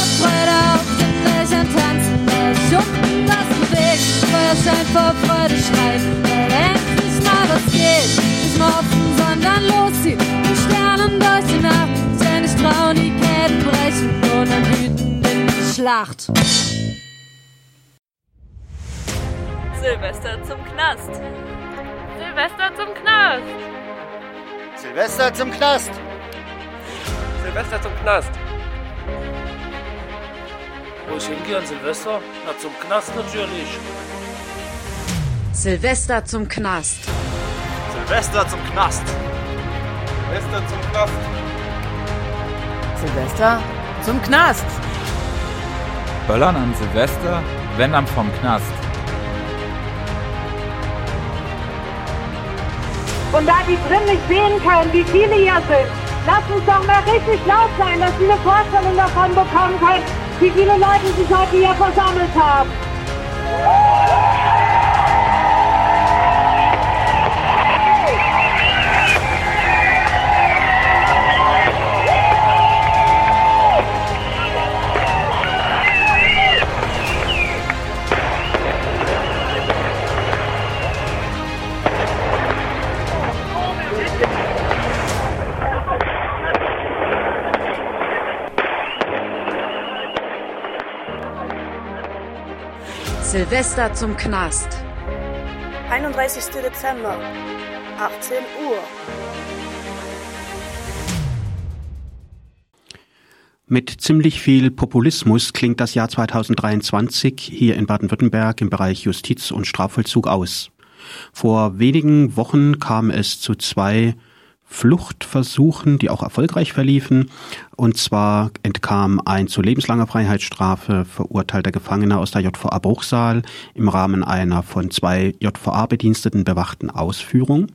Hab Freude auf den Dächern tanzen, ich unten was bewegt. Feuerschein vor Freude schreit, weil endlich mal was geht. Nicht mehr sondern losziehen. Mit Sternen durch die Nacht. Ich nicht trauen, die Ketten brechen in die Schlacht. Silvester zum Knast. Silvester zum Knast. Silvester zum Knast. Silvester zum Knast. Wo ich hingehe an Silvester? Na, zum Knast natürlich. Silvester zum Knast. Silvester zum Knast. Silvester zum Knast. Silvester zum Knast. Böllern an Silvester, wenn am vom Knast. Und da die drin nicht sehen können, wie viele hier sind, lasst uns doch mal richtig laut sein, dass sie eine Vorstellung davon bekommen können, wie viele Leute sich heute hier versammelt haben. Silvester zum Knast. 31. Dezember, 18 Uhr. Mit ziemlich viel Populismus klingt das Jahr 2023 hier in Baden-Württemberg im Bereich Justiz und Strafvollzug aus. Vor wenigen Wochen kam es zu zwei Fluchtversuchen, die auch erfolgreich verliefen. Und zwar entkam ein zu lebenslanger Freiheitsstrafe verurteilter Gefangener aus der JVA Bruchsal im Rahmen einer von zwei JVA-Bediensteten bewachten Ausführung.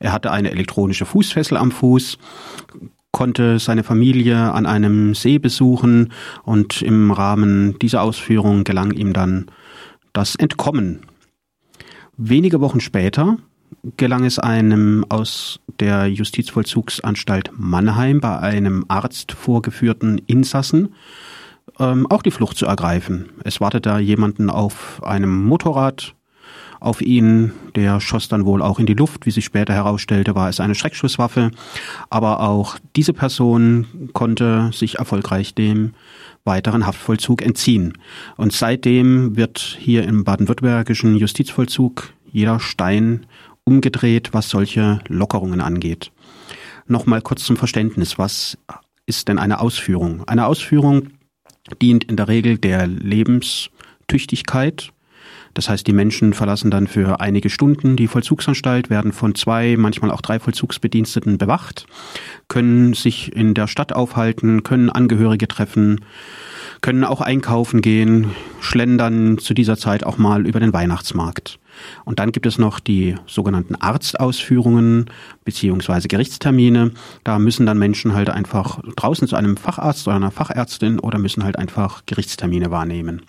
Er hatte eine elektronische Fußfessel am Fuß, konnte seine Familie an einem See besuchen und im Rahmen dieser Ausführung gelang ihm dann das Entkommen. Wenige Wochen später gelang es einem aus der Justizvollzugsanstalt Mannheim bei einem Arzt vorgeführten Insassen ähm, auch die Flucht zu ergreifen. Es wartete da jemanden auf einem Motorrad auf ihn, der schoss dann wohl auch in die Luft, wie sich später herausstellte, war es eine Schreckschusswaffe, aber auch diese Person konnte sich erfolgreich dem weiteren Haftvollzug entziehen. Und seitdem wird hier im baden-württembergischen Justizvollzug jeder Stein umgedreht, was solche Lockerungen angeht. Nochmal kurz zum Verständnis, was ist denn eine Ausführung? Eine Ausführung dient in der Regel der Lebenstüchtigkeit. Das heißt, die Menschen verlassen dann für einige Stunden die Vollzugsanstalt, werden von zwei, manchmal auch drei Vollzugsbediensteten bewacht, können sich in der Stadt aufhalten, können Angehörige treffen, können auch einkaufen gehen, schlendern zu dieser Zeit auch mal über den Weihnachtsmarkt. Und dann gibt es noch die sogenannten Arztausführungen beziehungsweise Gerichtstermine. Da müssen dann Menschen halt einfach draußen zu einem Facharzt oder einer Fachärztin oder müssen halt einfach Gerichtstermine wahrnehmen.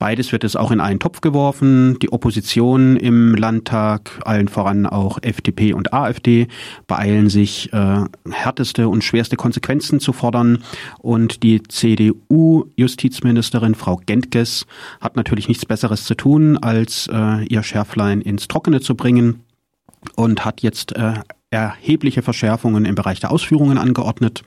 Beides wird es auch in einen Topf geworfen. Die Opposition im Landtag, allen voran auch FDP und AfD, beeilen sich, äh, härteste und schwerste Konsequenzen zu fordern. Und die CDU-Justizministerin Frau Gentges hat natürlich nichts Besseres zu tun, als äh, ihr Schärflein ins Trockene zu bringen und hat jetzt äh, erhebliche Verschärfungen im Bereich der Ausführungen angeordnet.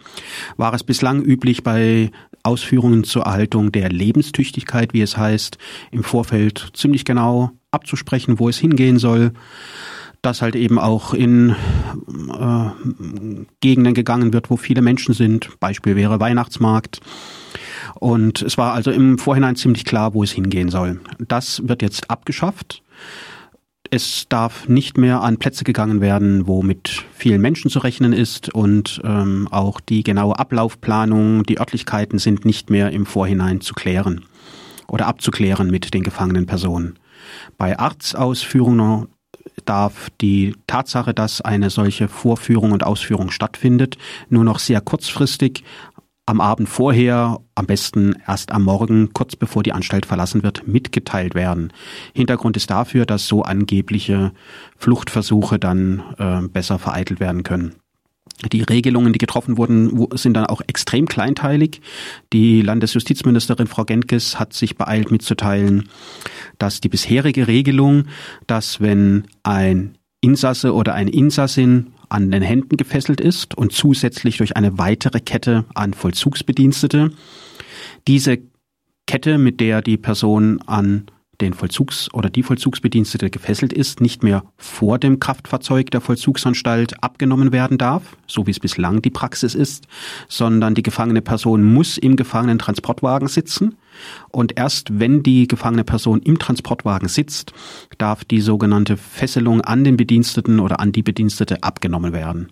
War es bislang üblich bei Ausführungen zur Erhaltung der Lebenstüchtigkeit, wie es heißt, im Vorfeld ziemlich genau abzusprechen, wo es hingehen soll. Dass halt eben auch in äh, Gegenden gegangen wird, wo viele Menschen sind. Beispiel wäre Weihnachtsmarkt. Und es war also im Vorhinein ziemlich klar, wo es hingehen soll. Das wird jetzt abgeschafft. Es darf nicht mehr an Plätze gegangen werden, wo mit vielen Menschen zu rechnen ist und ähm, auch die genaue Ablaufplanung, die Örtlichkeiten sind nicht mehr im Vorhinein zu klären oder abzuklären mit den gefangenen Personen. Bei Arztausführungen darf die Tatsache, dass eine solche Vorführung und Ausführung stattfindet, nur noch sehr kurzfristig am Abend vorher, am besten erst am Morgen, kurz bevor die Anstalt verlassen wird, mitgeteilt werden. Hintergrund ist dafür, dass so angebliche Fluchtversuche dann äh, besser vereitelt werden können. Die Regelungen, die getroffen wurden, sind dann auch extrem kleinteilig. Die Landesjustizministerin Frau Gentges hat sich beeilt mitzuteilen, dass die bisherige Regelung, dass wenn ein Insasse oder eine Insassin an den Händen gefesselt ist und zusätzlich durch eine weitere Kette an Vollzugsbedienstete. Diese Kette, mit der die Person an den Vollzugs- oder die Vollzugsbedienstete gefesselt ist, nicht mehr vor dem Kraftfahrzeug der Vollzugsanstalt abgenommen werden darf, so wie es bislang die Praxis ist, sondern die gefangene Person muss im gefangenen Transportwagen sitzen und erst wenn die gefangene Person im Transportwagen sitzt, darf die sogenannte Fesselung an den Bediensteten oder an die Bedienstete abgenommen werden.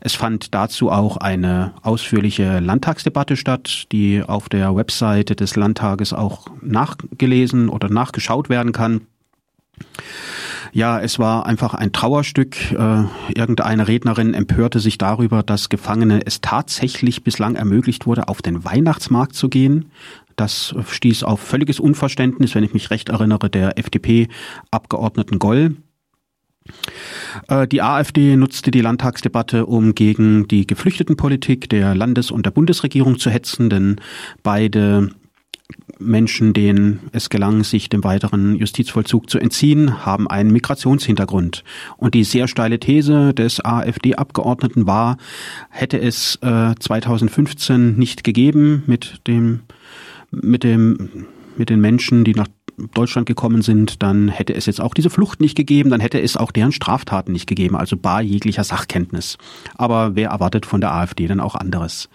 Es fand dazu auch eine ausführliche Landtagsdebatte statt, die auf der Webseite des Landtages auch nachgelesen oder nachgeschaut werden kann. Ja, es war einfach ein Trauerstück. Äh, irgendeine Rednerin empörte sich darüber, dass Gefangene es tatsächlich bislang ermöglicht wurde, auf den Weihnachtsmarkt zu gehen. Das stieß auf völliges Unverständnis, wenn ich mich recht erinnere, der FDP-Abgeordneten Goll. Äh, die AfD nutzte die Landtagsdebatte, um gegen die Geflüchtetenpolitik der Landes- und der Bundesregierung zu hetzen, denn beide Menschen, denen es gelang, sich dem weiteren Justizvollzug zu entziehen, haben einen Migrationshintergrund. Und die sehr steile These des AfD-Abgeordneten war, hätte es äh, 2015 nicht gegeben mit dem, mit dem, mit den Menschen, die nach Deutschland gekommen sind, dann hätte es jetzt auch diese Flucht nicht gegeben, dann hätte es auch deren Straftaten nicht gegeben, also bar jeglicher Sachkenntnis. Aber wer erwartet von der AfD dann auch anderes?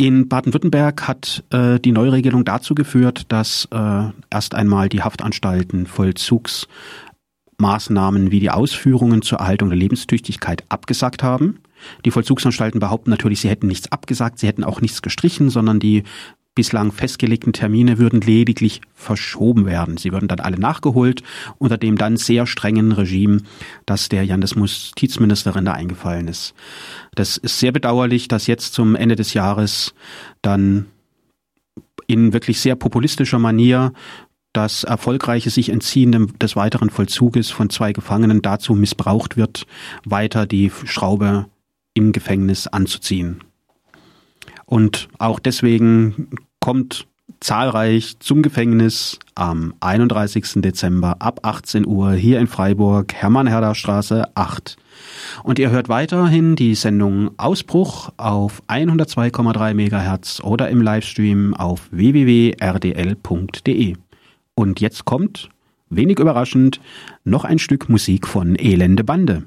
In Baden-Württemberg hat äh, die Neuregelung dazu geführt, dass äh, erst einmal die Haftanstalten Vollzugsmaßnahmen wie die Ausführungen zur Erhaltung der Lebenstüchtigkeit abgesagt haben. Die Vollzugsanstalten behaupten natürlich, sie hätten nichts abgesagt, sie hätten auch nichts gestrichen, sondern die bislang festgelegten Termine würden lediglich verschoben werden. Sie würden dann alle nachgeholt unter dem dann sehr strengen Regime, das der Justizministerin da eingefallen ist. Das ist sehr bedauerlich, dass jetzt zum Ende des Jahres dann in wirklich sehr populistischer Manier das erfolgreiche sich entziehen des weiteren Vollzuges von zwei Gefangenen dazu missbraucht wird, weiter die Schraube im Gefängnis anzuziehen. Und auch deswegen kommt zahlreich zum Gefängnis am 31. Dezember ab 18 Uhr hier in Freiburg, Hermann-Herder Straße 8. Und ihr hört weiterhin die Sendung Ausbruch auf 102,3 MHz oder im Livestream auf www.rdl.de. Und jetzt kommt, wenig überraschend, noch ein Stück Musik von Elende Bande.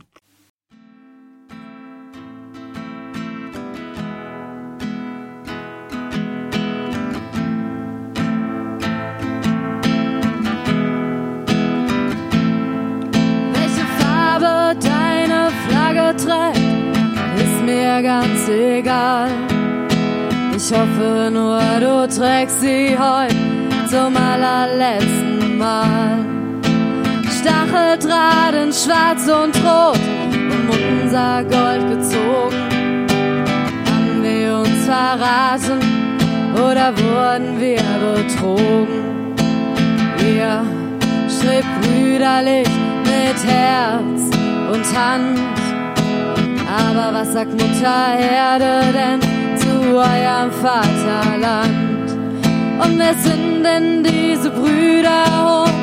Du trägst sie heute zum allerletzten Mal. Stacheldraht in schwarz und rot, um unser Gold gezogen. Haben wir uns verraten oder wurden wir betrogen? Ihr strebt brüderlich mit Herz und Hand aber was sagt Mutter Erde denn zu eurem Vaterland? Und wer sind denn diese Brüder hoch?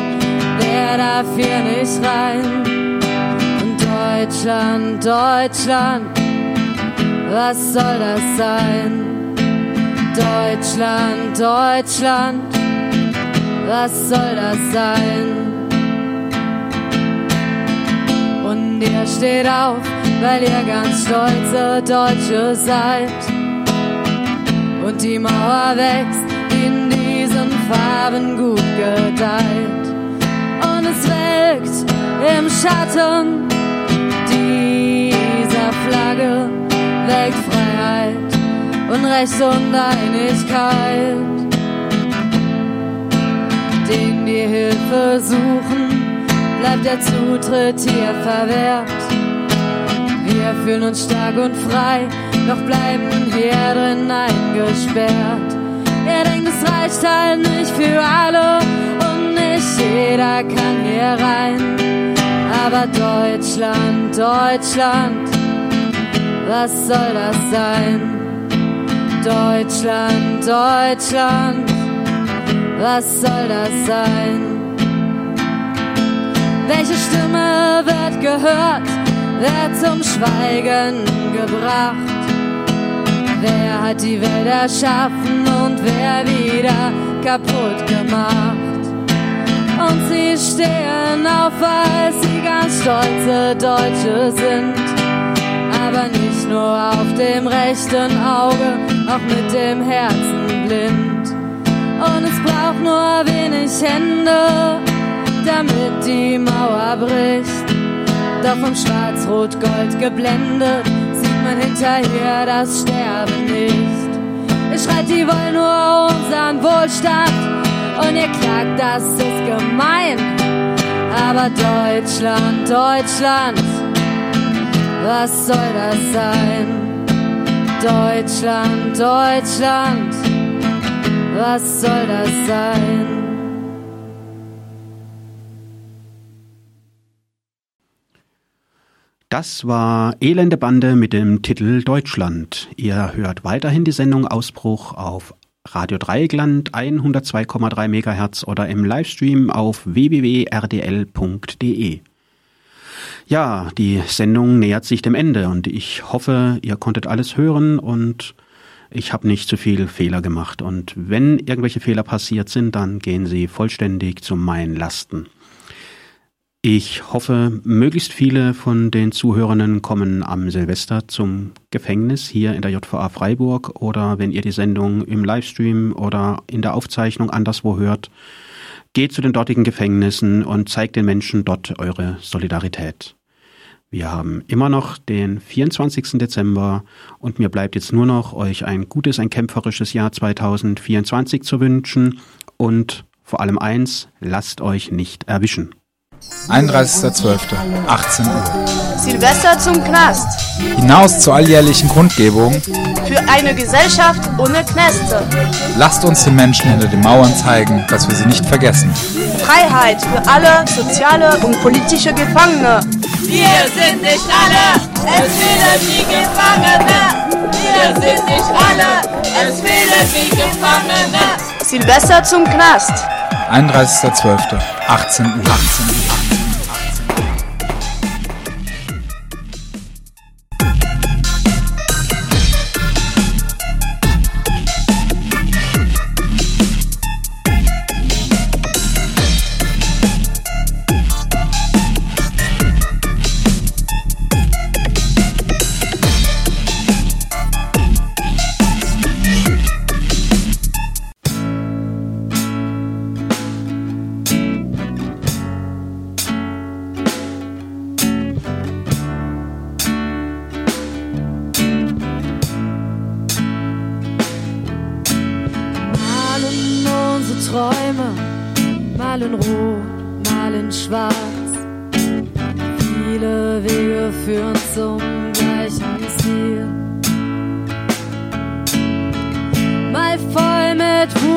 Wer darf hier nicht rein? Und Deutschland, Deutschland, was soll das sein? Deutschland, Deutschland, was soll das sein? Und ihr steht auf weil ihr ganz stolze Deutsche seid. Und die Mauer wächst Farben gut gedeiht. Und es welkt im Schatten dieser Flagge, welkt Freiheit und Recht und Einigkeit. Den die Hilfe suchen, bleibt der Zutritt hier verwehrt. Wir fühlen uns stark und frei, doch bleiben hier drin eingesperrt. Er denkt, es reicht halt nicht für alle und nicht jeder kann hier rein. Aber Deutschland, Deutschland, was soll das sein? Deutschland, Deutschland, was soll das sein? Welche Stimme wird gehört? wer zum Schweigen gebracht? Wer hat die Welt erschaffen wer wieder kaputt gemacht? Und sie stehen auf, weil sie ganz stolze Deutsche sind. Aber nicht nur auf dem rechten Auge, auch mit dem Herzen blind. Und es braucht nur wenig Hände, damit die Mauer bricht. Doch vom Schwarz-Rot-Gold geblendet sieht kommen hinterher, das Sterben nicht. Ihr schreit, die wollen nur unseren Wohlstand und ihr klagt, das ist gemein. Aber Deutschland, Deutschland, was soll das sein? Deutschland, Deutschland, was soll das sein? Das war Elende Bande mit dem Titel Deutschland. Ihr hört weiterhin die Sendung Ausbruch auf Radio Dreieckland 102,3 MHz oder im Livestream auf www.rdl.de. Ja, die Sendung nähert sich dem Ende und ich hoffe, ihr konntet alles hören und ich habe nicht zu viel Fehler gemacht. Und wenn irgendwelche Fehler passiert sind, dann gehen sie vollständig zu meinen Lasten. Ich hoffe, möglichst viele von den Zuhörenden kommen am Silvester zum Gefängnis hier in der JVA Freiburg oder wenn ihr die Sendung im Livestream oder in der Aufzeichnung anderswo hört, geht zu den dortigen Gefängnissen und zeigt den Menschen dort eure Solidarität. Wir haben immer noch den 24. Dezember und mir bleibt jetzt nur noch, euch ein gutes, ein kämpferisches Jahr 2024 zu wünschen und vor allem eins, lasst euch nicht erwischen. 31.12. 18 Uhr. Silvester zum Knast. Hinaus zur alljährlichen Kundgebung. Für eine Gesellschaft ohne Knäste. Lasst uns den Menschen hinter den Mauern zeigen, dass wir sie nicht vergessen. Freiheit für alle soziale und politische Gefangene. Wir sind nicht alle, es fehlen die Gefangene. Wir sind nicht alle, es fehlen die Gefangene. Silvester zum Knast. 31.12. 18 Uhr.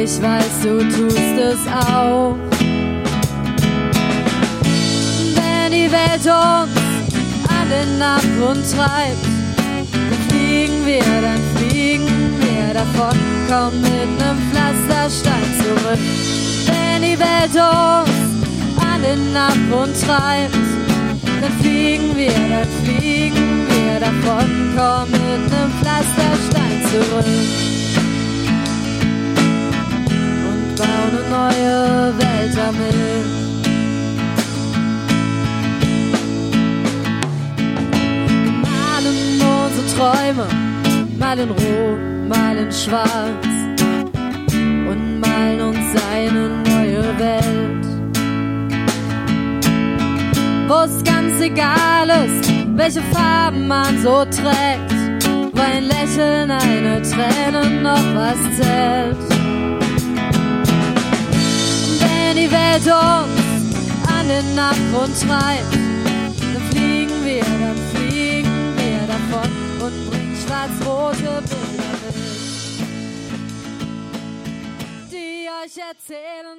Und ich weiß, du tust es auch. Wenn die Welt uns an den Abgrund treibt, dann fliegen wir, dann fliegen davon, komm mit nem Pflasterstein zurück. Wenn die Welt uns an den Abgrund treibt, dann fliegen wir, dann fliegen wir davon, komm mit nem Pflasterstein zurück. Bauen eine neue Welt damit. malen unsere Träume mal in Rot mal in Schwarz und malen uns eine neue Welt. Wo es ganz egal ist, welche Farben man so trägt, wo ein Lächeln, eine Träne noch was zählt. Die Welt uns an den Abgrund treibt, dann fliegen wir, dann fliegen wir davon und bringen schwarz-rote Bilder. euch erzählen.